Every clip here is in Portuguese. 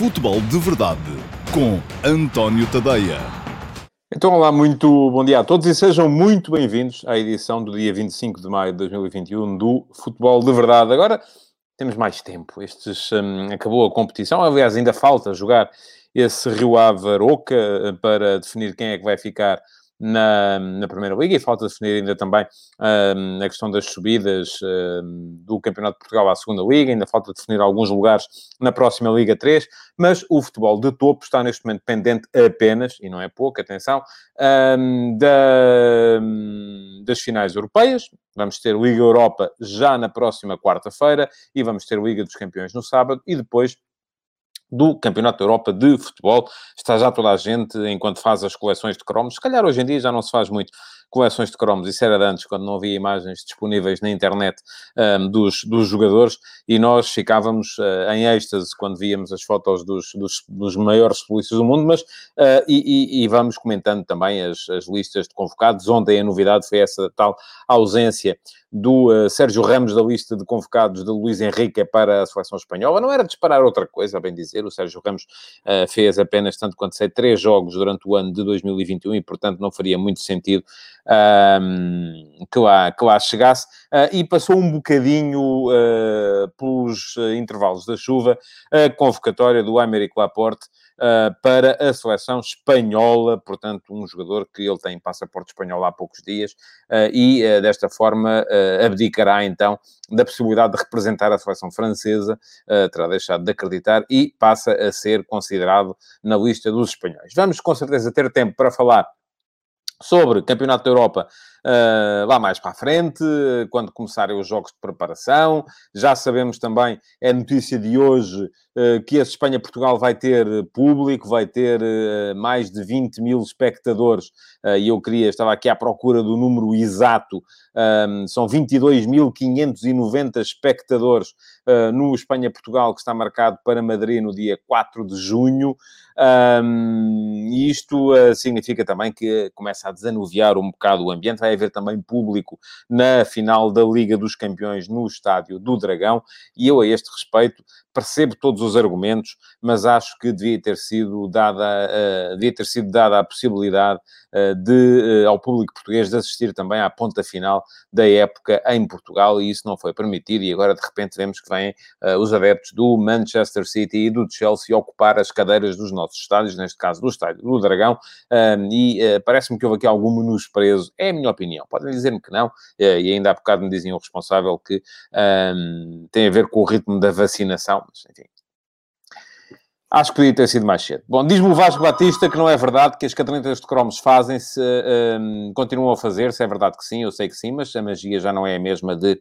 Futebol de Verdade com António Tadeia. Então, olá, muito bom dia a todos e sejam muito bem-vindos à edição do dia 25 de maio de 2021 do Futebol de Verdade. Agora temos mais tempo. Estes, um, acabou a competição, aliás, ainda falta jogar esse Rio Ave Aroca eh, para definir quem é que vai ficar na, na Primeira Liga e falta definir ainda também uh, a questão das subidas uh, do Campeonato de Portugal à Segunda Liga, ainda falta definir alguns lugares na próxima Liga 3, mas o futebol de topo está neste momento pendente apenas, e não é pouco, atenção, uh, da, das finais europeias. Vamos ter Liga Europa já na próxima quarta-feira e vamos ter Liga dos Campeões no sábado e depois do Campeonato da Europa de Futebol. Está já toda a gente, enquanto faz as coleções de cromos. Se calhar hoje em dia já não se faz muito coleções de cromos. Isso era de antes, quando não havia imagens disponíveis na internet um, dos, dos jogadores, e nós ficávamos uh, em êxtase quando víamos as fotos dos, dos, dos maiores polícias do mundo, mas uh, e, e, vamos comentando também as, as listas de convocados. Ontem a novidade foi essa tal ausência do uh, Sérgio Ramos da lista de convocados de Luís Henrique para a seleção espanhola. Não era disparar outra coisa, a bem dizer. O Sérgio Ramos uh, fez apenas, tanto quanto sei, três jogos durante o ano de 2021 e, portanto, não faria muito sentido uh, que, lá, que lá chegasse. e passou um bocadinho pelos intervalos da chuva a convocatória do Américo Laporte uh, para a seleção espanhola, portanto, um jogador que ele tem passaporte espanhol há poucos dias uh, e, uh, desta forma, abdicará então da possibilidade de representar a seleção francesa, terá deixado de acreditar e passa a ser considerado na lista dos espanhóis. Vamos com certeza ter tempo para falar sobre Campeonato da Europa uh, lá mais para a frente, quando começarem os jogos de preparação. Já sabemos também, é notícia de hoje, uh, que a Espanha-Portugal vai ter público, vai ter uh, mais de 20 mil espectadores, e eu queria, estava aqui à procura do número exato, um, são 22.590 espectadores no Espanha-Portugal, que está marcado para Madrid no dia 4 de junho. Um, e isto significa também que começa a desanuviar um bocado o ambiente. Vai haver também público na final da Liga dos Campeões no Estádio do Dragão. E eu, a este respeito, percebo todos os argumentos, mas acho que devia ter sido dada, uh, devia ter sido dada a possibilidade uh, de, uh, ao público português de assistir também à ponta final da época em Portugal e isso não foi permitido e agora de repente vemos que vêm os adeptos do Manchester City e do Chelsea ocupar as cadeiras dos nossos estádios, neste caso do estádio do Dragão, e parece-me que houve aqui algum menosprezo, é a minha opinião, podem dizer-me que não, e ainda há bocado me diziam o responsável que um, tem a ver com o ritmo da vacinação, enfim. Acho que podia ter sido mais cedo. Bom, diz-me o Vasco Batista que não é verdade que as cadernetas de cromos fazem-se, um, continuam a fazer-se. É verdade que sim, eu sei que sim, mas a magia já não é a mesma de eh,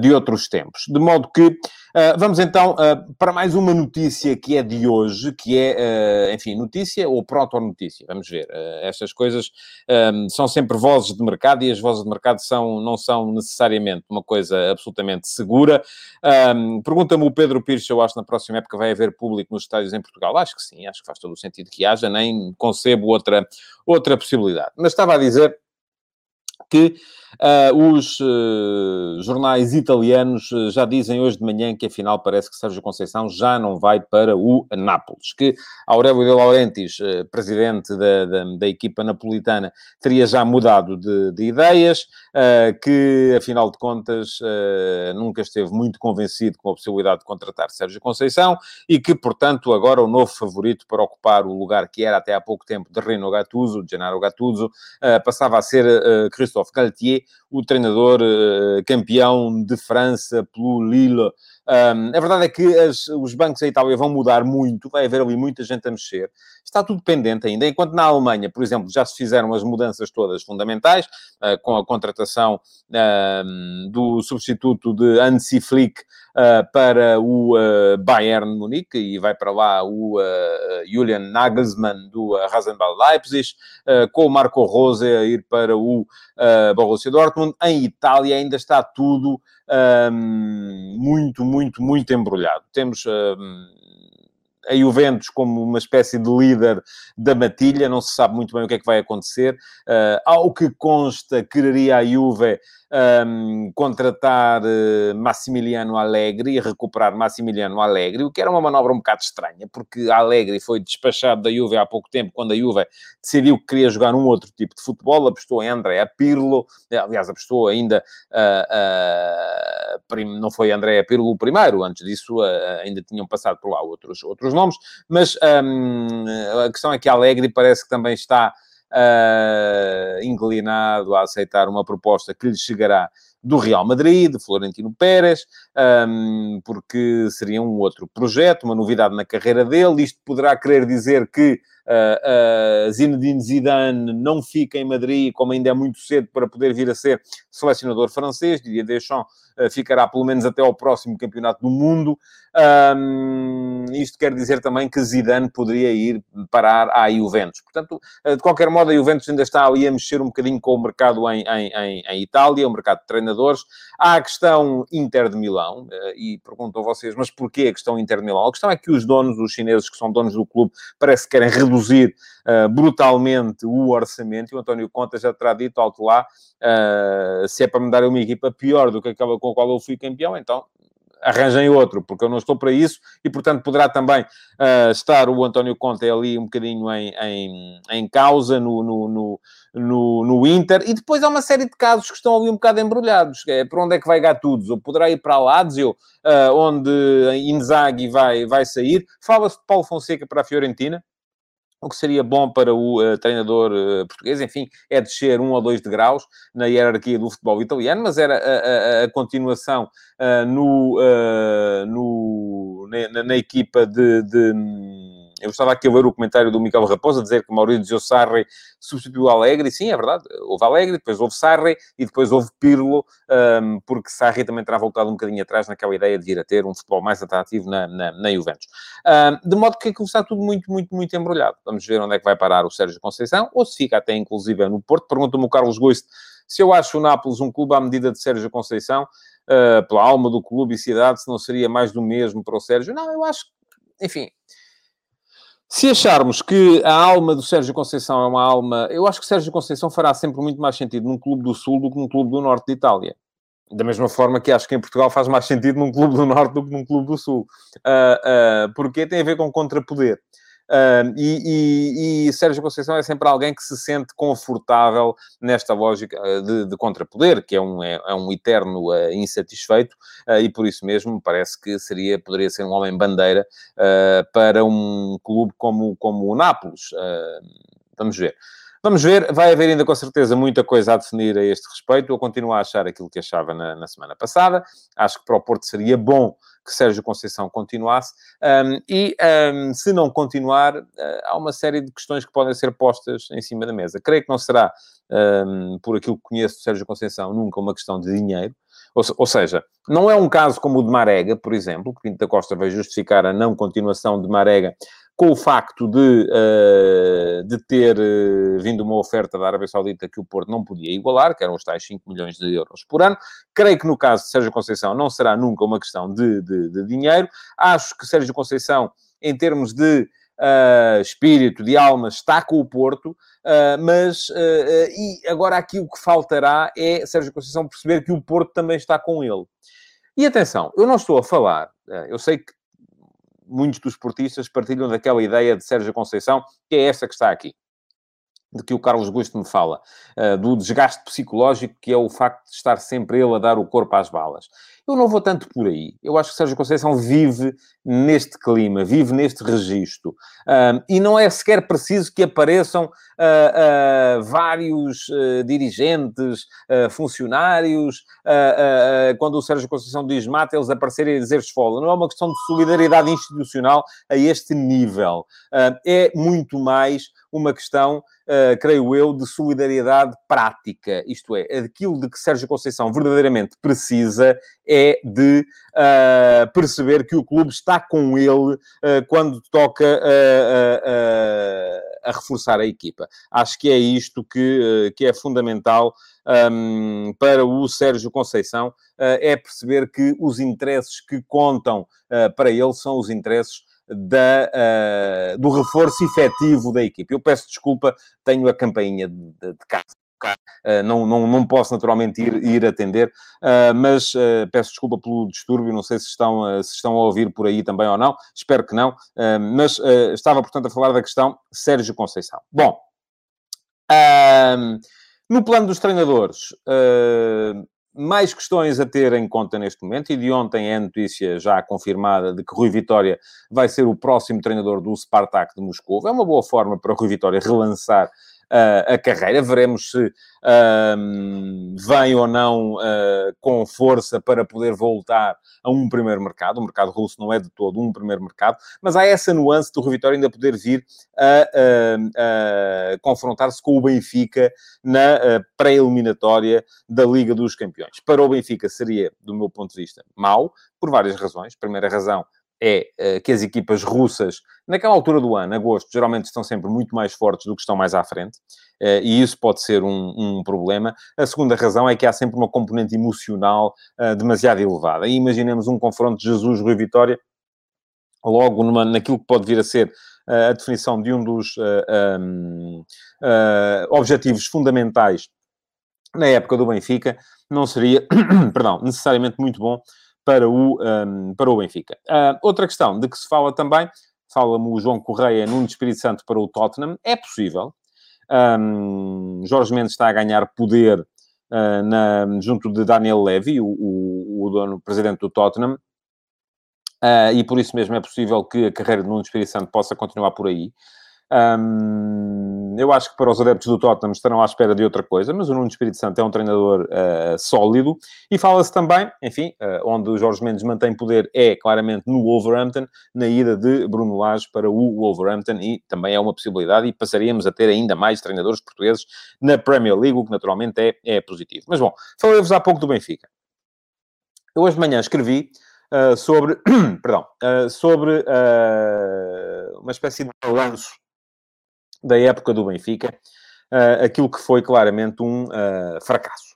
de outros tempos. De modo que uh, vamos então uh, para mais uma notícia que é de hoje, que é, enfim, notícia ou proto-notícia. Vamos ver. estas coisas um, são sempre vozes de mercado e as vozes de mercado são, não são necessariamente uma coisa absolutamente segura. Um, Pergunta-me o Pedro Pires eu acho que na próxima época vai haver público nos estádios em Portugal. Acho que sim, acho que faz todo o sentido que haja, nem concebo outra, outra possibilidade. Mas estava a dizer que uh, os uh, jornais italianos uh, já dizem hoje de manhã que afinal parece que Sérgio Conceição já não vai para o Nápoles, que Aurélio de Laurentiis, presidente da, da, da, equipa napolitana, teria já mudado de, de ideias, que afinal de contas nunca esteve muito convencido com a possibilidade de contratar Sérgio Conceição e que, portanto, agora o novo favorito para ocupar o lugar que era até há pouco tempo de Reno Gattuso, de Gennaro Gattuso, passava a ser Christophe Galtier, o treinador uh, campeão de França pelo Lille. Um, a verdade é que as, os bancos da Itália vão mudar muito, vai haver ali muita gente a mexer. Está tudo pendente ainda. Enquanto na Alemanha, por exemplo, já se fizeram as mudanças todas fundamentais, uh, com a contratação uh, do substituto de Hansi Flick uh, para o uh, Bayern Munique e vai para lá o Julian Nagelsmann do uh, Rasenball Leipzig, com o Marco Rose a ir para o Borussia Dortmund. Em Itália ainda está tudo muito, muito, muito embrulhado. Temos a Juventus como uma espécie de líder da matilha, não se sabe muito bem o que é que vai acontecer. Uh, ao que consta, quereria a Juve um, contratar uh, Massimiliano Allegri e recuperar Massimiliano Allegri, o que era uma manobra um bocado estranha, porque Allegri foi despachado da Juve há pouco tempo, quando a Juve decidiu que queria jogar um outro tipo de futebol, apostou em André Pirlo, aliás, apostou ainda, uh, uh, não foi André Pirlo o primeiro, antes disso ainda tinham passado por lá outros, outros nomes, mas um, a questão é que Allegri parece que também está uh, inclinado a aceitar uma proposta que lhe chegará do Real Madrid, de Florentino Pérez, um, porque seria um outro projeto, uma novidade na carreira dele. Isto poderá querer dizer que uh, uh, Zinedine Zidane não fica em Madrid, como ainda é muito cedo para poder vir a ser selecionador francês. Didier Deschamps uh, ficará pelo menos até ao próximo Campeonato do Mundo. Um, isto quer dizer também que Zidane poderia ir parar à Juventus. Portanto, de qualquer modo, a Juventus ainda está ali a mexer um bocadinho com o mercado em, em, em, em Itália, o mercado de treinadores. Há a questão Inter de Milão, e pergunto a vocês, mas porquê a questão Inter de Milão? A questão é que os donos, os chineses que são donos do clube, parece que querem reduzir uh, brutalmente o orçamento, e o António Conta já terá dito alto lá, uh, se é para me dar uma equipa pior do que aquela com a qual eu fui campeão, então arranjem outro, porque eu não estou para isso, e portanto poderá também uh, estar o António Conte ali um bocadinho em, em, em causa no, no, no, no, no Inter, e depois há uma série de casos que estão ali um bocado embrulhados, é, para onde é que vai Gattuso? Ou poderá ir para Lazio, uh, onde Inzaghi vai, vai sair, fala-se de Paulo Fonseca para a Fiorentina, o que seria bom para o uh, treinador uh, português, enfim, é descer um ou dois degraus na hierarquia do futebol italiano, mas era a, a, a continuação uh, no, no, na, na, equipa de, de eu estava aqui a ver o comentário do Miquel Raposa, dizer que Maurício Sarri substituiu Alegre, e sim, é verdade, houve Alegre, depois houve Sarri, e depois houve Pirlo, um, porque Sarri também terá voltado um bocadinho atrás naquela ideia de vir a ter um futebol mais atrativo na, na, na Juventus. Um, de modo que aquilo está tudo muito, muito, muito embrulhado. Vamos ver onde é que vai parar o Sérgio Conceição, ou se fica até inclusive no Porto. Pergunta-me o Carlos Goist se eu acho o Nápoles um clube à medida de Sérgio Conceição, uh, pela alma do clube e cidade, se não seria mais do mesmo para o Sérgio. Não, eu acho enfim, se acharmos que a alma do Sérgio Conceição é uma alma... Eu acho que Sérgio Conceição fará sempre muito mais sentido num clube do Sul do que num clube do Norte de Itália. Da mesma forma que acho que em Portugal faz mais sentido num clube do Norte do que num clube do Sul. Uh, uh, porque tem a ver com contrapoder. Uh, e, e, e, Sérgio Conceição é sempre alguém que se sente confortável nesta lógica ah, de, de contrapoder, que é um, é, é um eterno uh, insatisfeito, uh, e por isso mesmo parece que seria, poderia ser um homem-bandeira para um clube como, como o Nápoles. vamos ver. Vamos ver, vai haver ainda com certeza muita coisa a definir a este respeito. Eu continuo a achar aquilo que achava na, na semana passada. Acho que para o Porto seria bom que Sérgio Conceição continuasse. Um, e um, se não continuar, uh, há uma série de questões que podem ser postas em cima da mesa. Creio que não será, um, por aquilo que conheço de Sérgio Conceição, nunca uma questão de dinheiro. Ou, seja, não é um caso como o de Marega, por exemplo, que Pinto da Costa vai justificar a não continuação de Marega com o facto de, uh, de ter uh, vindo uma oferta da Arábia Saudita que o Porto não podia igualar, que eram os tais 5 milhões de euros por ano. Creio que no caso de Sérgio Conceição não será nunca uma questão de, de, de dinheiro. Acho que Sérgio Conceição, em termos de uh, espírito, de alma, está com o Porto, mas e agora aqui o que faltará é Sérgio Conceição perceber que o Porto também está com ele. E atenção, eu não estou a falar, eu sei que muitos dos portistas partilham daquela ideia de Sérgio Conceição, que é essa que está aqui de que o Carlos Gusto me fala, uh, do desgaste psicológico que é o facto de estar sempre ele a dar o corpo às balas. Eu não vou tanto por aí. Eu acho que Sérgio Conceição vive neste clima, vive neste registro. Um, e não é sequer preciso que apareçam uh, uh, vários uh, dirigentes, funcionários, quando o Sérgio Conceição diz mata, eles aparecerem a dizer esfola. Não é uma questão de solidariedade institucional a este nível. é muito mais uma questão, uh, creio eu, de solidariedade prática. Isto é, aquilo de que Sérgio Conceição verdadeiramente precisa é de uh, perceber que o clube está com ele uh, quando toca a reforçar a equipa. Acho que é isto que, que é fundamental um, para o Sérgio Conceição, é perceber que os interesses que contam para ele são os interesses da, uh, do reforço efetivo da equipe. Eu peço desculpa, tenho a campainha de, de casa. Uh, não, não, não posso naturalmente ir, ir atender, uh, mas peço desculpa pelo distúrbio, não sei se estão, se estão a ouvir por aí também ou não, espero que não, mas estava, portanto, a falar da questão Sérgio Conceição. Bom, no plano dos treinadores, mais questões a ter em conta neste momento, e de ontem é a notícia já confirmada de que Rui Vitória vai ser o próximo treinador do Spartak de Moscou. É uma boa forma para Rui Vitória relançar a carreira. Veremos se vem ou não uh, com força para poder voltar a um primeiro mercado. O mercado russo não é de todo um primeiro mercado, mas há essa nuance do Rui Vitória ainda poder vir a, a confrontar-se com o Benfica na pré-eliminatória da Liga dos Campeões. Para o Benfica seria, do meu ponto de vista, mau, por várias razões. Primeira razão, é uh, que as equipas russas, naquela altura do ano, agosto, geralmente estão sempre muito mais fortes do que estão mais à frente, uh, e isso pode ser um, um, problema. A segunda razão é que há sempre uma componente emocional uh, demasiado elevada. E imaginemos um confronto de Jesus-Rui Vitória, logo numa, naquilo que pode vir a ser a definição de um dos um, objetivos fundamentais na época do Benfica, não seria, perdão, necessariamente muito bom para o, um, para o Benfica. Uh, outra questão de que se fala também, fala-me o João Correia num Espírito Santo para o Tottenham, é possível. Um, Jorge Mendes está a ganhar poder uh, na, junto de Daniel Levy, o, o, o dono, presidente do Tottenham, uh, e por isso mesmo é possível que a carreira de Nuno Espírito Santo possa continuar por aí. Um, eu acho que para os adeptos do Tottenham estarão à espera de outra coisa, mas o Nuno Espírito Santo é um treinador uh, sólido e fala-se também, enfim, uh, onde o Jorge Mendes mantém poder é claramente no Wolverhampton, na ida de Bruno Lage para o Wolverhampton e também é uma possibilidade e passaríamos a ter ainda mais treinadores portugueses na Premier League, o que naturalmente é, é positivo. Mas bom, falei-vos há pouco do Benfica. Eu hoje de manhã escrevi uh, sobre, perdão, sobre uma espécie de balanço da época do Benfica, uh, aquilo que foi claramente um uh, fracasso.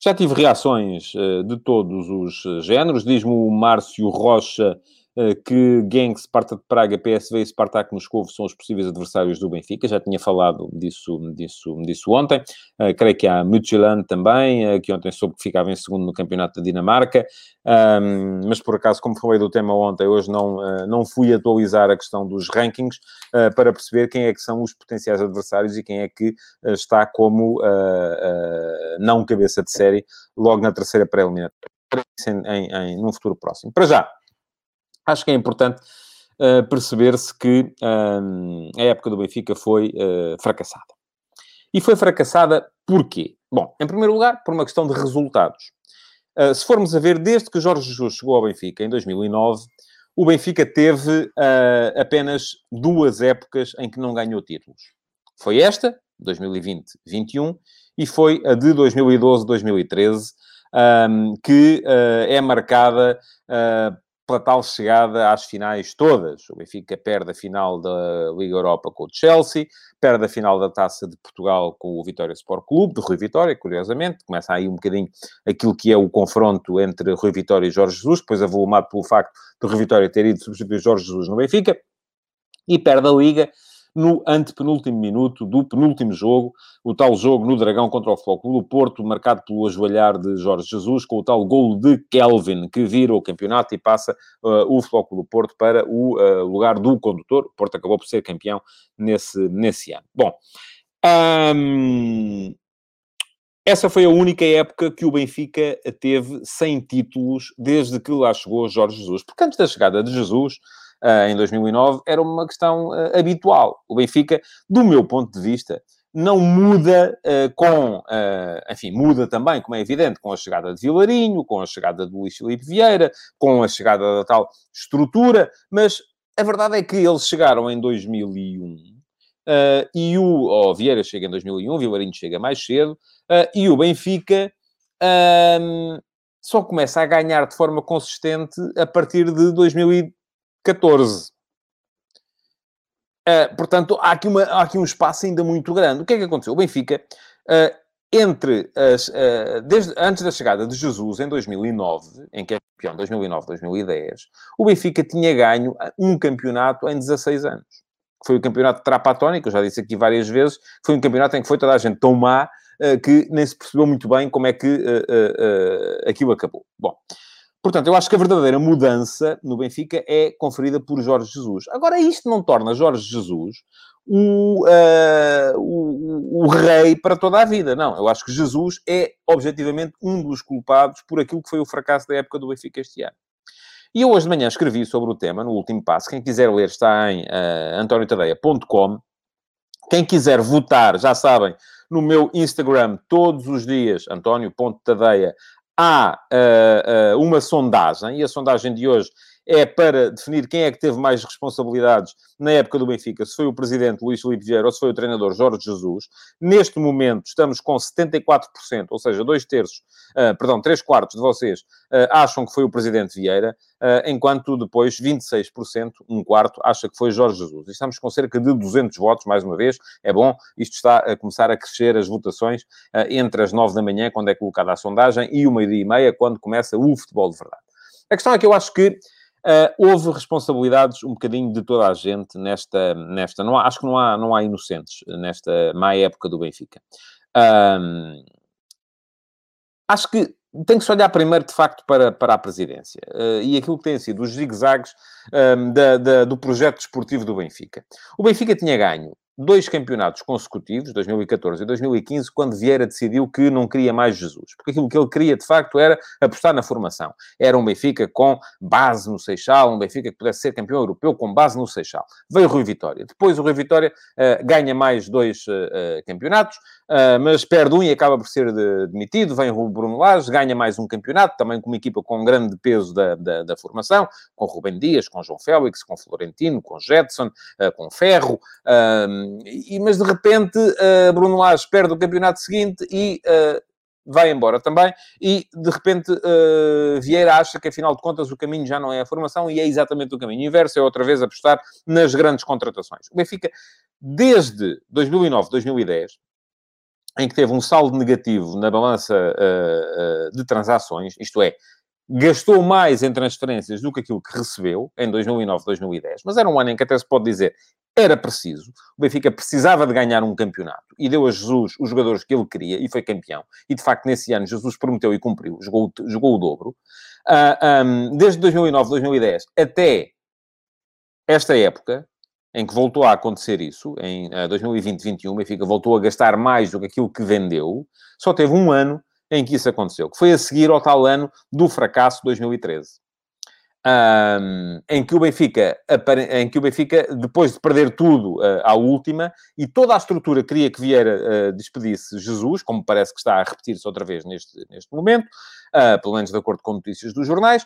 Já tive reações uh, de todos os géneros. Diz-me o Márcio Rocha eh, que Genk, Sparta de Praga, PSV e Spartak Moscou são os possíveis adversários do Benfica. Já tinha falado disso, disso, disso ontem. Uh, creio que há Midtjylland também, uh, que ontem soube que ficava em segundo no campeonato da Dinamarca. Um, mas por acaso, como falei do tema ontem, hoje não, uh, não fui atualizar a questão dos rankings para perceber quem é que são os potenciais adversários e quem é que está como não cabeça de série logo na terceira pré-eliminatória. Em, em, em, num futuro próximo. Para já, acho que é importante uh, perceber-se que um, a época do Benfica foi uh, fracassada. E foi fracassada porquê? Bom, em primeiro lugar, por uma questão de resultados. Uh, se formos a ver, desde que Jorge Jesus chegou ao Benfica, em 2009, o Benfica teve apenas duas épocas em que não ganhou títulos. Foi esta, 2020-21, e foi a de 2012-2013, um, que é marcada pela tal chegada às finais todas. O Benfica perde a final da Liga Europa com o Chelsea, perde a final da Taça de Portugal com o Vitória Sport Clube, de Rui Vitória, curiosamente. Começa aí um bocadinho aquilo que é o confronto entre Rui Vitória e Jorge Jesus, depois avolumado pelo facto de Rui Vitória ter ido substituir Jorge Jesus no Benfica. E perde a Liga no antepenúltimo minuto do penúltimo jogo, o tal jogo no Dragão contra o Flóculo Porto, marcado pelo ajoelhar de Jorge Jesus, com o tal golo de Kelvin, que vira o campeonato e passa uh, o Flóculo Porto para o uh, lugar do condutor. O Porto acabou por ser campeão nesse, nesse ano. Bom, um, essa foi a única época que o Benfica teve sem títulos desde que lá chegou Jorge Jesus. Porque antes da chegada de Jesus, em 2009, era uma questão uh, habitual. O Benfica, do meu ponto de vista, não muda uh, com, enfim, muda também, como é evidente, com a chegada de Vilarinho, com a chegada do Luís Filipe Vieira, com a chegada da tal estrutura, mas a verdade é que eles chegaram em 2001 Uh, e o oh, Vieira chega em 2001, o Vilarinho chega mais cedo, uh, e o Benfica uh, só começa a ganhar de forma consistente a partir de 2000, 14. Uh, portanto, há aqui, uma, há aqui um espaço ainda muito grande. O que é que aconteceu? O Benfica uh, entre as, uh, desde, antes da chegada de Jesus, em 2009, em que é campeão, 2009, 2010, o Benfica tinha ganho um campeonato em 16 anos. Foi o campeonato de Trapatónica, eu já disse aqui várias vezes, foi um campeonato em que foi toda a gente tão má que nem se percebeu muito bem como é que aquilo acabou. Bom, portanto, eu acho que a verdadeira mudança no Benfica é conferida por Jorge Jesus. Agora, isto não torna Jorge Jesus o, uh, o, o, rei para toda a vida. Não, eu acho que Jesus é, objetivamente, um dos culpados por aquilo que foi o fracasso da época do Benfica este ano. E eu hoje de manhã escrevi sobre o tema, no último passo. Quem quiser ler está em uh, antoniotadeia.com. Quem quiser votar, já sabem, no meu Instagram, todos os dias, antonio.tadeia, há uh, uh, uma sondagem, e a sondagem de hoje é para definir quem é que teve mais responsabilidades na época do Benfica, se foi o presidente Luís Filipe Vieira ou se foi o treinador Jorge Jesus. Neste momento estamos com 74%, ou seja, dois terços, uh, perdão, três quartos de vocês uh, acham que foi o presidente Vieira, uh, enquanto depois 26%, um quarto, acha que foi Jorge Jesus. Estamos com cerca de 200 votos, mais uma vez, é bom, isto está a começar a crescer as votações entre as 9 da manhã, quando é colocada a sondagem, e o meio-dia e meia, quando começa o futebol de verdade. A questão é que eu acho que Uh, houve responsabilidades um bocadinho de toda a gente nesta, nesta não há, acho que não há, não há inocentes nesta má época do Benfica. Acho que tem que se olhar primeiro, de facto, para, para a presidência uh, e aquilo que tem sido os zigue-zagues um, da, da, do projeto desportivo do Benfica. O Benfica tinha ganho dois campeonatos consecutivos, 2014 e 2015, quando Vieira decidiu que não queria mais Jesus. Porque aquilo que ele queria, de facto, era apostar na formação. Era um Benfica com base no Seixal, um Benfica que pudesse ser campeão europeu com base no Seixal. Veio o Rui Vitória. Depois o Rui Vitória uh, ganha mais dois uh, campeonatos, uh, mas perde um e acaba por ser de, demitido. Vem o Bruno Lage, ganha mais um campeonato, também com uma equipa com grande peso da, da, da formação, com Rubem Dias, com João Félix, com Florentino, com Jetson, com Ferro e, mas de repente uh, Bruno Lage perde o campeonato seguinte e uh, vai embora também. E de repente uh, Vieira acha que afinal de contas o caminho já não é a formação e é exatamente o caminho inverso, é outra vez apostar nas grandes contratações. O Benfica, desde 2009, 2010, em que teve um saldo negativo na balança de transações, isto é, gastou mais em transferências do que aquilo que recebeu em 2009, 2010, mas era um ano em que até se pode dizer era preciso. O Benfica precisava de ganhar um campeonato e deu a Jesus os jogadores que ele queria e foi campeão. E de facto, nesse ano, Jesus prometeu e cumpriu, jogou, jogou o dobro. Uh, ah, um, desde 2009, 2010 até esta época, em que voltou a acontecer isso, em uh, 2020-21, o Benfica voltou a gastar mais do que aquilo que vendeu, só teve um ano em que isso aconteceu, que foi a seguir ao tal ano do fracasso de 2013 um, em, que o Benfica, em que o Benfica, depois de perder tudo uh, à última, e toda a estrutura queria que Vieira uh, despedisse Jesus, como parece que está a repetir-se outra vez neste, neste momento, uh, pelo menos de acordo com notícias dos jornais,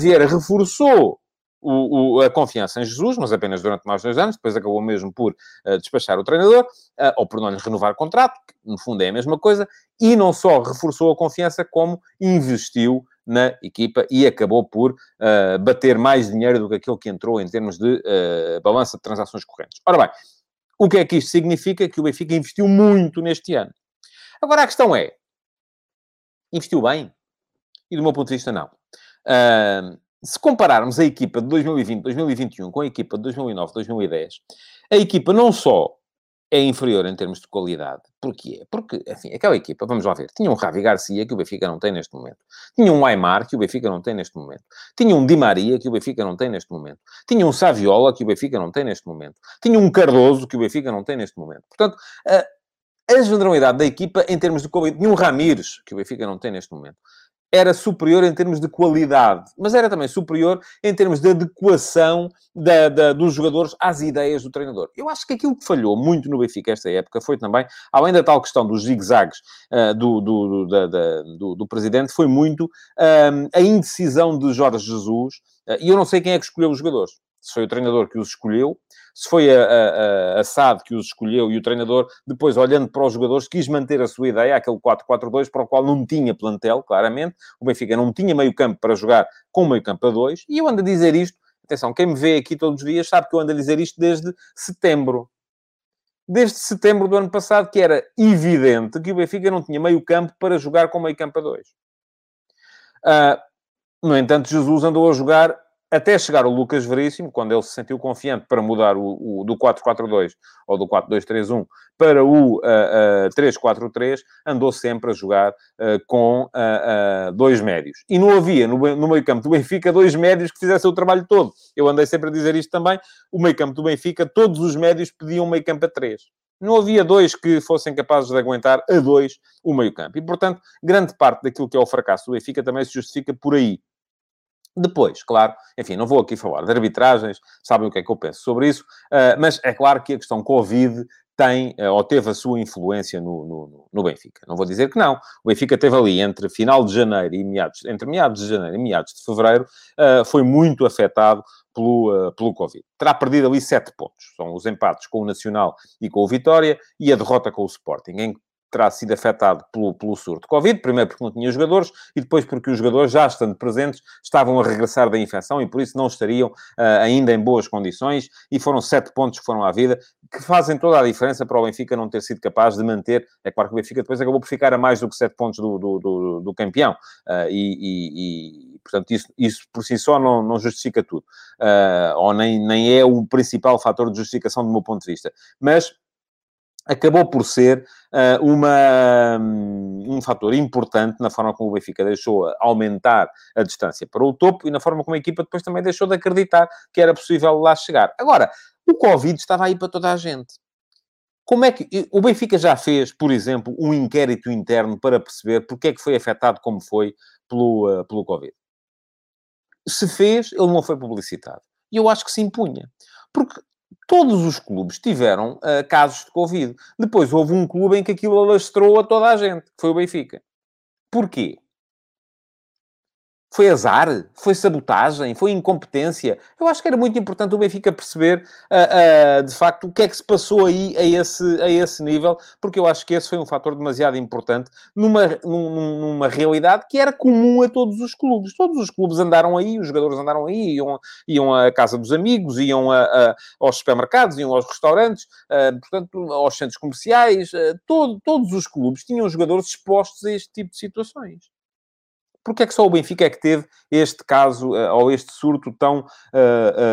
Vieira reforçou o, o, a confiança em Jesus, mas apenas durante mais dois anos, depois acabou mesmo por uh, despachar o treinador, uh, ou por não lhe renovar o contrato, que no fundo é a mesma coisa, e não só reforçou a confiança, como investiu na equipa e acabou por uh, bater mais dinheiro do que aquilo que entrou em termos de uh, balança de transações correntes. Ora bem, o que é que isto significa? Que o Benfica investiu muito neste ano. Agora a questão é: investiu bem? E do meu ponto de vista, não. Uh, se compararmos a equipa de 2020, 2021 com a equipa de 2009, 2010, a equipa não só é inferior em termos de qualidade. Porquê? Porque, enfim, aquela equipa, vamos lá ver, tinha um Ravi Garcia que o Benfica não tem neste momento. Tinha um Aymar que o Benfica não tem neste momento. Tinha um Di Maria que o Benfica não tem neste momento. Tinha um Saviola que o Benfica não tem neste momento. Tinha um Cardoso que o Benfica não tem neste momento. Portanto, a, a generalidade da equipa em termos de qualidade... Tinha um Ramires que o Benfica não tem neste momento era superior em termos de qualidade, mas era também superior em termos de adequação da, da, dos jogadores às ideias do treinador. Eu acho que aquilo que falhou muito no Benfica esta época foi também, além da tal questão dos zigue-zagues uh, do, do, da, do, do, presidente, foi muito uh, a indecisão de Jorge Jesus, uh, e eu não sei quem é que escolheu os jogadores. Se foi o treinador que os escolheu, se foi a, a, a SAD que os escolheu e o treinador, depois olhando para os jogadores, quis manter a sua ideia, aquele 4-4-2, para o qual não tinha plantel, claramente. O Benfica não tinha meio campo para jogar com meio campo a dois. E eu ando a dizer isto, atenção, quem me vê aqui todos os dias sabe que eu ando a dizer isto desde setembro. desde setembro do ano passado, que era evidente que o Benfica não tinha meio campo para jogar com meio campo a dois. Uh, no entanto, Jesus andou a jogar até chegar o Lucas Veríssimo, quando ele se sentiu confiante para mudar o, o do 4-4-2 ou do 4-2-3-1 para o uh, uh, 3-4-3, andou sempre a jogar uh, com dois médios. E não havia no, no meio campo do Benfica dois médios que fizessem o trabalho todo. Eu andei sempre a dizer isto também. O meio campo do Benfica, todos os médios pediam meio campo a três. Não havia dois que fossem capazes de aguentar a dois o meio campo. E, portanto, grande parte daquilo que é o fracasso do Benfica também se justifica por aí. Depois, claro, enfim, não vou aqui falar de arbitragens, sabem o que é que eu penso sobre isso, uh, mas é claro que a questão Covid tem uh, ou teve a sua influência no, no, no, Benfica. Não vou dizer que não. O Benfica teve ali entre final de janeiro e meados, entre meados de janeiro e meados de fevereiro, uh, foi muito afetado pelo, pelo Covid. Terá perdido ali sete pontos. São os empates com o Nacional e com o Vitória e a derrota com o Sporting, em terá sido afetado pelo, pelo surto de Covid, primeiro porque não tinha jogadores e depois porque os jogadores, já estando presentes, estavam a regressar da infecção e por isso não estariam uh, ainda em boas condições. E foram sete pontos que foram à vida, que fazem toda a diferença para o Benfica não ter sido capaz de manter, é claro que o Benfica depois acabou por ficar a mais do que sete pontos do, do, do, do campeão uh, e, e, e, portanto isso, isso por si só não, não justifica tudo, uh, ou nem, nem é o principal fator de justificação do meu ponto de vista, mas acabou por ser uh, uma, um fator importante na forma como o Benfica deixou aumentar a distância para o topo e na forma como a equipa depois também deixou de acreditar que era possível lá chegar. Agora, o Covid estava aí para toda a gente. Como é que o Benfica já fez, por exemplo, um inquérito interno para perceber porque é que foi afetado como foi pelo, uh, pelo Covid? Se fez, ele não foi publicitado. E eu acho que se impunha. Porque todos os clubes tiveram uh, casos de Covid. Depois houve um clube em que aquilo alastrou a toda a gente, que foi o Benfica. Porquê? Foi azar? Foi sabotagem? Foi incompetência? Eu acho que era muito importante o Benfica perceber, uh, uh, de facto, o que é que se passou aí a esse, a esse nível, porque eu acho que esse foi um fator demasiado importante numa, numa realidade que era comum a todos os clubes. Todos os clubes andaram aí, os jogadores andaram aí, iam, iam à casa dos amigos, iam a, a, aos supermercados, iam aos restaurantes, uh, portanto, aos centros comerciais. Todo, todos os clubes tinham jogadores expostos a este tipo de situações porque é que só o Benfica é que teve este caso, uh, ou este surto tão uh, uh,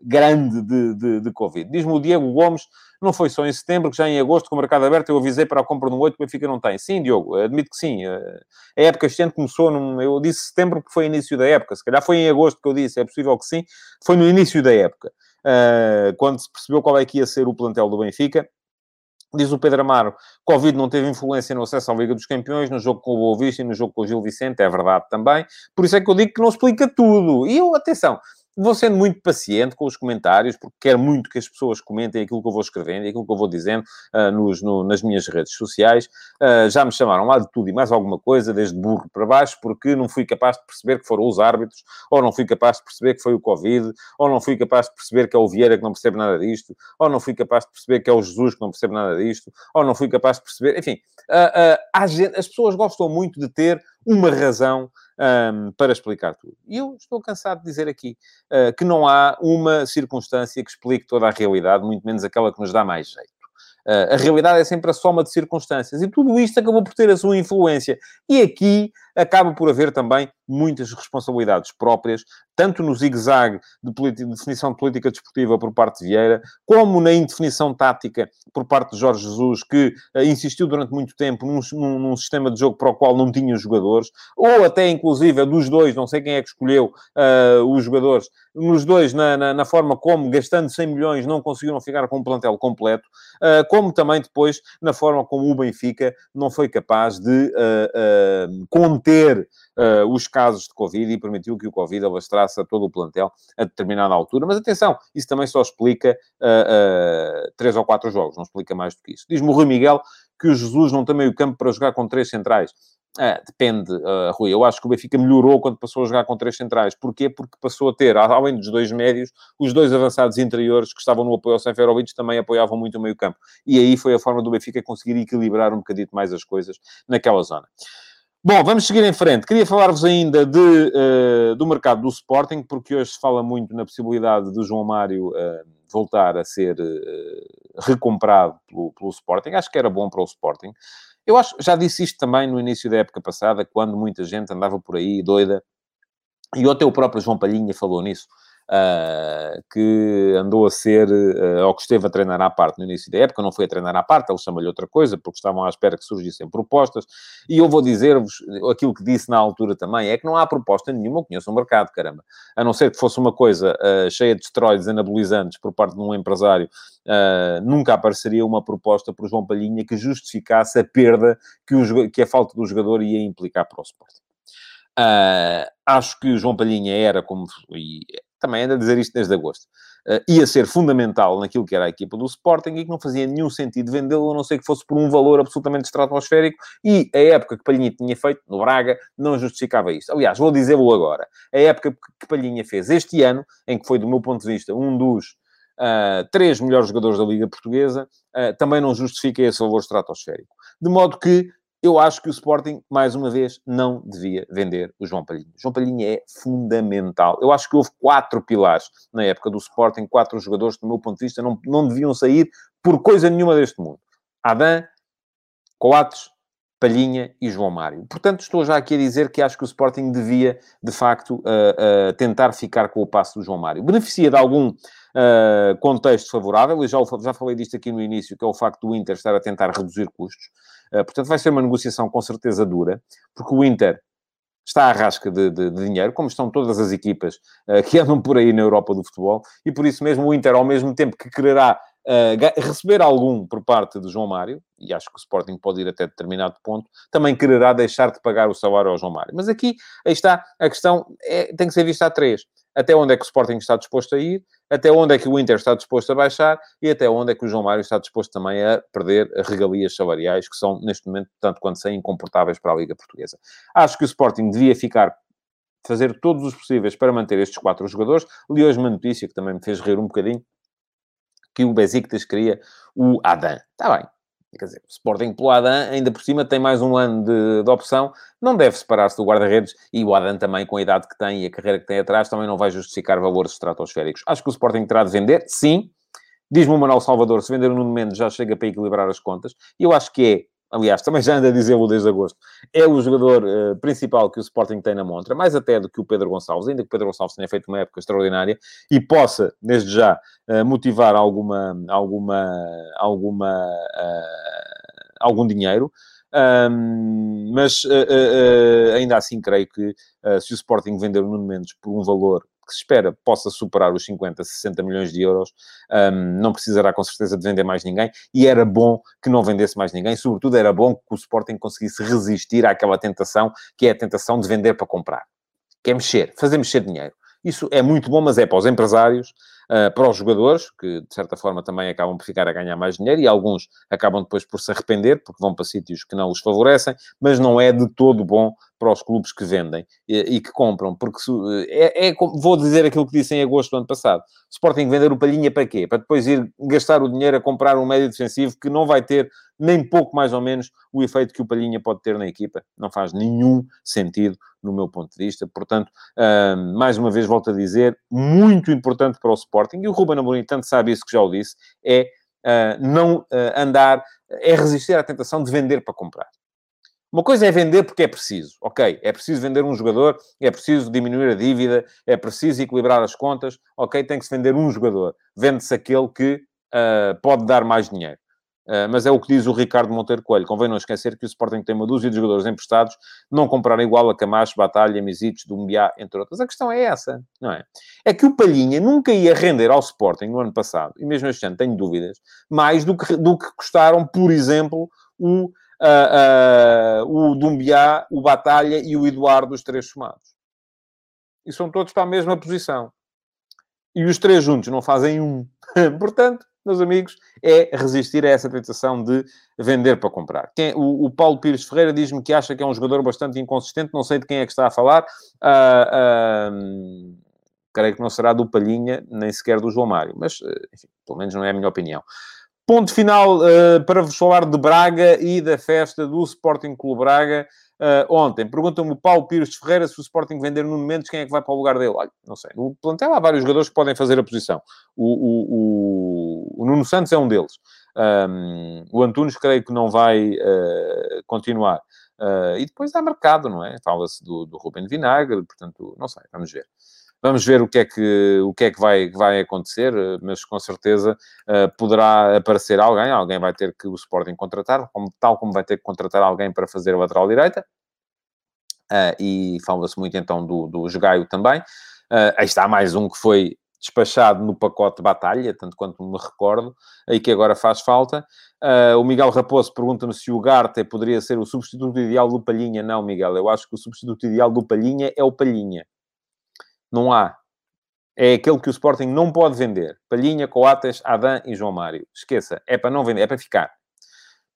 grande de, de, de Covid? Diz-me o Diego Gomes, não foi só em setembro, que já em agosto, com o mercado aberto, eu avisei para a compra no 8, o Benfica não tem. Sim, Diogo, admito que sim. A época este ano começou, num, eu disse setembro porque foi início da época, se calhar foi em agosto que eu disse, é possível que sim, foi no início da época. quando se percebeu qual é que ia ser o plantel do Benfica, Diz o Pedro Amaro, Covid não teve influência no acesso à Liga dos Campeões, no jogo com o Boa Vista e no jogo com o Gil Vicente, é verdade também. Por isso é que eu digo que não explica tudo. E eu, atenção, vou sendo muito paciente com os comentários, porque quero muito que as pessoas comentem aquilo que eu vou escrevendo e aquilo que eu vou dizendo uh, nos, no, nas minhas redes sociais. Uh, já me chamaram lá de tudo e mais alguma coisa, desde burro para baixo, porque não fui capaz de perceber que foram os árbitros, ou não fui capaz de perceber que foi o Covid, ou não fui capaz de perceber que é o Vieira que não percebe nada disto, ou não fui capaz de perceber que é o Jesus que não percebe nada disto, ou não fui capaz de perceber... Enfim, uh, gente, as pessoas gostam muito de ter uma razão um, para explicar tudo. E eu estou cansado de dizer aqui uh, que não há uma circunstância que explique toda a realidade, muito menos aquela que nos dá mais jeito. Uh, a realidade é sempre a soma de circunstâncias e tudo isto acabou por ter a sua influência. E aqui acaba por haver também muitas responsabilidades próprias, tanto no zigue-zague de, de, definição de política desportiva por parte de Vieira, como na indefinição tática por parte de Jorge Jesus, que uh, insistiu durante muito tempo num, num, num, sistema de jogo para o qual não tinha jogadores, ou até, inclusive, dos dois, não sei quem é que escolheu uh, os jogadores, nos dois, na, na, na, forma como, gastando 100 milhões, não conseguiram ficar com um plantel completo, uh, como também depois na forma como o Benfica não foi capaz de conter os de Covid e permitiu que o Covid alastrasse a todo o plantel a determinada altura. Mas atenção, isso também só explica uh, uh, três ou quatro jogos, não explica mais do que isso. Diz-me o Rui Miguel que o Jesus não tem meio campo para jogar com três centrais. Ah, depende, uh, Rui. Eu acho que o Benfica melhorou quando passou a jogar com três centrais. Porquê? Porque passou a ter, além dos dois médios, os dois avançados interiores que estavam no apoio ao Seferovic também apoiavam muito o meio campo. E aí foi a forma do Benfica conseguir equilibrar um bocadinho mais as coisas naquela zona. Bom, vamos seguir em frente. Queria falar-vos ainda de, uh, do mercado do Sporting, porque hoje se fala muito na possibilidade do João Mário uh, voltar a ser uh, recomprado pelo, pelo Sporting. Acho que era bom para o Sporting. Eu acho, já disse isto também no início da época passada, quando muita gente andava por aí doida, e até o próprio João Palhinha falou nisso uh, que andou a ser, uh, ou que esteve a treinar à parte no início da época, não foi a treinar à parte, ele chama-lhe outra coisa, porque estavam à espera que surgissem propostas, e eu vou dizer-vos aquilo que disse na altura também, é que não há proposta nenhuma, eu conheço o mercado, caramba, a não ser que fosse uma coisa uh, cheia de esteroides anabolizantes por parte de um empresário, nunca apareceria uma proposta por João Palhinha que justificasse a perda que, o, que a falta do jogador ia implicar para o Sporting. Uh, acho que o João Palhinha era, como e também anda a dizer isto desde agosto, uh, ia ser fundamental naquilo que era a equipa do Sporting e que não fazia nenhum sentido vendê-lo, a não ser que fosse por um valor absolutamente estratosférico, e a época que Palhinha tinha feito no Braga não justificava isto. Aliás, vou dizê-lo agora, a época que Palhinha fez este ano, em que foi, do meu ponto de vista, um dos uh, três melhores jogadores da Liga Portuguesa, uh, também não justifica esse valor estratosférico. De modo que eu acho que o Sporting, mais uma vez, não devia vender o João Palhinha. O João Palhinha é fundamental. Eu acho que houve quatro pilares na época do Sporting, quatro jogadores que, do meu ponto de vista, não, não deviam sair por coisa nenhuma deste mundo. Adam, Coates, Palhinha e João Mário. Portanto, estou já aqui a dizer que acho que o Sporting devia, de facto, uh, uh, tentar ficar com o passo do João Mário. Beneficia de algum uh, contexto favorável, e já, já falei disto aqui no início, que é o facto do Inter estar a tentar reduzir custos. Uh, portanto, vai ser uma negociação com certeza dura, porque o Inter está à rasca de, de, de, dinheiro, como estão todas as equipas uh, que andam por aí na Europa do futebol, e por isso mesmo o Inter, ao mesmo tempo que quererá uh, receber algum por parte de João Mário, e acho que o Sporting pode ir até determinado ponto, também quererá deixar de pagar o salário ao João Mário. Mas aqui, aí está, a questão é, tem que ser vista a três até onde é que o Sporting está disposto a ir, até onde é que o Inter está disposto a baixar e até onde é que o João Mário está disposto também a perder regalias salariais que são, neste momento, tanto quanto são incomportáveis para a Liga Portuguesa. Acho que o Sporting devia ficar fazer todos os possíveis para manter estes quatro jogadores. Li hoje uma notícia que também me fez rir um bocadinho, que o Besiktas queria o Adam. Está bem, Quer dizer, o Sporting pelo Adam, ainda por cima, tem mais um ano de, de opção, não deve separar-se do guarda-redes e o Adam também, com a idade que tem e a carreira que tem atrás, também não vai justificar valores estratosféricos. Acho que o Sporting terá de vender, sim. Diz-me o Manuel Salvador, se vender o Nuno Mendes já chega para equilibrar as contas. Eu acho que é aliás, também já anda a dizê-lo desde agosto, é o jogador uh, principal que o Sporting tem na montra, mais até do que o Pedro Gonçalves, ainda que o Pedro Gonçalves tenha feito uma época extraordinária e possa, desde já, uh, motivar alguma, alguma, alguma, uh, algum dinheiro. Um, mas ainda assim creio que se o Sporting vender o Nuno Mendes por um valor que se espera possa superar os 50, 60 milhões de euros, um, não precisará com certeza de vender mais ninguém, e era bom que não vendesse mais ninguém, sobretudo era bom que o Sporting conseguisse resistir àquela tentação, que é a tentação de vender para comprar. Que é mexer, fazer mexer dinheiro. Isso é muito bom, mas é para os empresários, uh, para os jogadores, que de certa forma também acabam por ficar a ganhar mais dinheiro, e alguns acabam depois por se arrepender, porque vão para sítios que não os favorecem, mas não é de todo bom para os clubes que vendem e, que compram, porque se, é, é, vou dizer aquilo que disse em agosto do ano passado. Sporting vender o Palhinha para quê? Para depois ir gastar o dinheiro a comprar um médio defensivo que não vai ter nem pouco mais ou menos o efeito que o Palhinha pode ter na equipa. Não faz nenhum sentido no meu ponto de vista. Portanto, mais uma vez volto a dizer, muito importante para o Sporting, e o Ruben Amorim tanto sabe isso que já o disse, é uh, não uh, andar, é resistir à tentação de vender para comprar. Uma coisa é vender porque é preciso, ok? É preciso vender um jogador, é preciso diminuir a dívida, é preciso equilibrar as contas, ok? Tem que se vender um jogador. Vende-se aquele que uh, pode dar mais dinheiro. Uh, mas é o que diz o Ricardo Monteiro Coelho. Convém não esquecer que o Sporting tem uma dúzia de jogadores emprestados, não comprar igual a Camacho, Batalha, Misites, Dumbiá, entre outras. A questão é essa, não é? É que o Palhinha nunca ia render ao Sporting no ano passado, e mesmo este ano tenho dúvidas, mais do que, do que custaram, por exemplo, o uh, uh, o Dumbiá, o Batalha e o Eduardo, os três somados. E são todos para a mesma posição. E os três juntos não fazem um. Portanto, meus amigos, é resistir a essa tentação de vender para comprar. Quem, o, o, Paulo Pires Ferreira diz-me que acha que é um jogador bastante inconsistente, não sei de quem é que está a falar. Uh, uh, creio que não será do Palhinha, nem sequer do João Mário, mas, enfim, pelo menos não é a minha opinião. Ponto final uh, para vos falar de Braga e da festa do Sporting Clube Braga. uh, ontem. Pergunta-me o Paulo Pires Ferreira se o Sporting vender Nuno Mendes, quem é que vai para o lugar dele? Olha, não sei. No plantel há vários jogadores que podem fazer a posição. O, o, o, o Nuno Santos é um deles. Um, o Antunes creio que não vai uh, continuar. E depois há mercado, não é? Fala-se do, do Ruben Vinagre, portanto, não sei, vamos ver. Vamos ver o que é que, o que, é que vai, vai acontecer, mas com certeza uh, poderá aparecer alguém, alguém vai ter que o Sporting contratar, como, tal como vai ter que contratar alguém para fazer a lateral direita. Uh, e fala-se muito então do, do Jogaio também. Uh, aí está mais um que foi despachado no pacote de batalha, tanto quanto me recordo, aí que agora faz falta. Uh, o Miguel Raposo pergunta-me se o Garte poderia ser o substituto ideal do Palhinha. Não, Miguel, eu acho que o substituto ideal do Palhinha é o Palhinha. Não há. É aquele que o Sporting não pode vender. Palhinha, Coates, Adam e João Mário. Esqueça, é para não vender, é para ficar.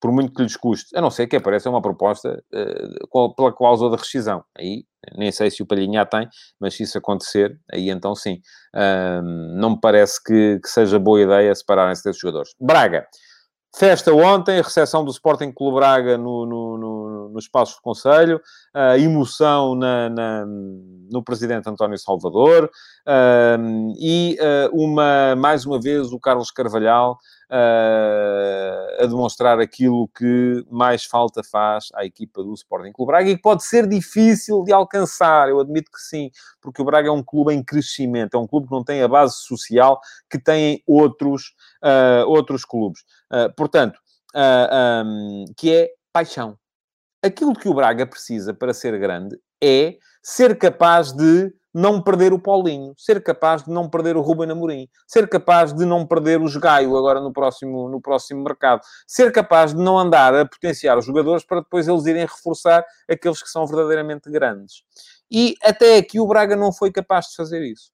Por muito que lhes custe. A não ser que apareça uma proposta uh, pela cláusula de rescisão. Aí, nem sei se o Palhinha a tem, mas se isso acontecer, aí então sim. Uh, não me parece que, que seja boa ideia separarem-se desses jogadores. Braga. Festa ontem, recepção do Sporting Clube Braga no, no, no, no Espaço do Conselho, uh, emoção na, na, no presidente António Salvador uh, e uh, uma, mais uma vez o Carlos Carvalhal a demonstrar aquilo que mais falta faz à equipa do Sporting Clube Braga e que pode ser difícil de alcançar, eu admito que sim, porque o Braga é um clube em crescimento, é um clube que não tem a base social que têm outros, outros clubes. portanto, um, que é paixão. Aquilo que o Braga precisa para ser grande é ser capaz de não perder o Paulinho, ser capaz de não perder o Ruben Amorim, ser capaz de não perder o Gaio agora no próximo, no próximo mercado, ser capaz de não andar a potenciar os jogadores para depois eles irem reforçar aqueles que são verdadeiramente grandes. E até aqui o Braga não foi capaz de fazer isso.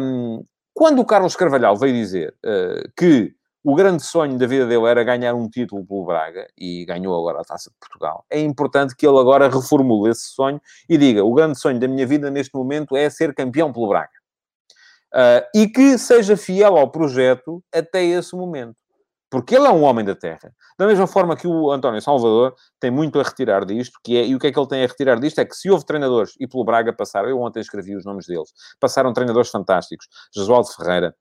Um, quando o Carlos Carvalhal veio dizer uh, que o grande sonho da vida dele era ganhar um título pelo Braga e ganhou agora a Taça de Portugal. É importante que ele agora reformule esse sonho e diga: o grande sonho da minha vida neste momento é ser campeão pelo Braga. Uh, e que seja fiel ao projeto até esse momento. Porque ele é um homem da terra. Da mesma forma que o António Salvador tem muito a retirar disto, que é, e o que é que ele tem a retirar disto é que se houve treinadores, e pelo Braga passaram, eu ontem escrevi os nomes deles, passaram treinadores fantásticos, Josualdo Ferreira,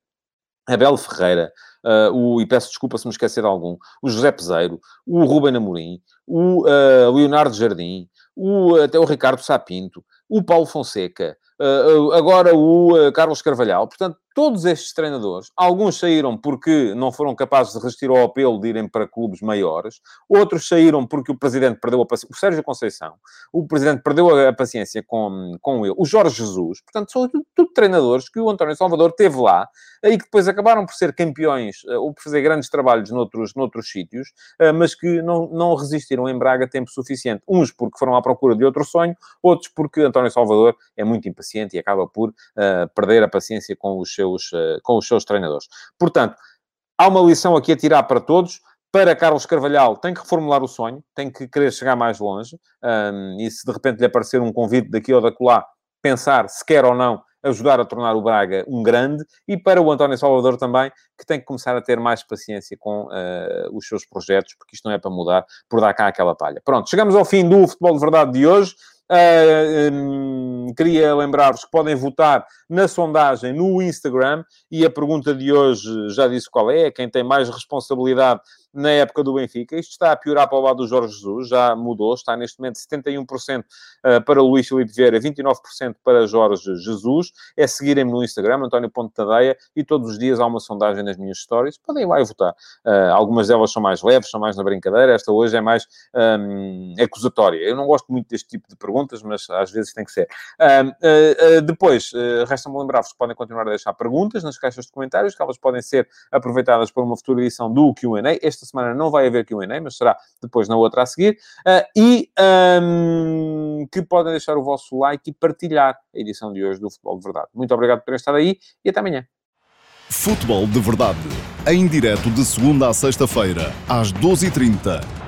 Abel Ferreira, uh, o, e peço desculpa se me esquecer de algum, o José Peseiro, o Ruben Amorim, o uh, Leonardo Jardim, o, até o Ricardo Sapinto, o Paulo Fonseca, agora o Carlos Carvalhal. Portanto, todos estes treinadores, alguns saíram porque não foram capazes de resistir ao apelo de irem para clubes maiores, outros saíram porque o presidente perdeu a paciência, o Sérgio Conceição, o presidente perdeu a paciência com, com ele, o Jorge Jesus, portanto, são tudo, tudo treinadores que o António Salvador teve lá, e que depois acabaram por ser campeões eh, ou por fazer grandes trabalhos noutros, noutros sítios, eh, mas que não, não resistiram em Braga tempo suficiente. Uns porque foram à procura de outro sonho, outros porque António Salvador é muito impaciente e acaba por uh, perder a paciência com os seus eh, com os seus treinadores. Portanto, há uma lição aqui a tirar para todos. Para Carlos Carvalhal, tem que reformular o sonho, tem que querer chegar mais longe. Um, e se de repente lhe aparecer um convite daqui ou daquela, pensar se quer ou não ajudar a tornar o Braga um grande. E para o António Salvador também, que tem que começar a ter mais paciência com uh, os seus projetos, porque isto não é para mudar por dar cá aquela palha. Pronto, chegamos ao fim do Futebol de Verdade de hoje. Uh, um, queria lembrar-vos que podem votar na sondagem no Instagram e a pergunta de hoje já disse qual é, quem tem mais responsabilidade na época do Benfica. Isto está a piorar para o lado do Jorge Jesus, já mudou, está neste momento 71% eh, para Luís Filipe Vieira, 29% para Jorge Jesus. É seguirem-me no Instagram, António Ponte Tadeia, e todos os dias há uma sondagem nas minhas stories. Podem ir lá e votar. Uh, algumas delas são mais leves, são mais na brincadeira, esta hoje é mais um, acusatória. Eu não gosto muito deste tipo de perguntas, mas às vezes tem que ser. Uh, uh, depois, resta-me lembrar-vos que podem continuar a deixar perguntas nas caixas de comentários, que elas podem ser aproveitadas para uma futura edição do QA. Esta semana não vai haver QA, mas será depois na outra a seguir. Uh, e um, que podem deixar o vosso like e partilhar a edição de hoje do Futebol de Verdade. Muito obrigado por terem estado aí e até amanhã. Futebol de Verdade, em direto de segunda a sexta-feira, às 12h30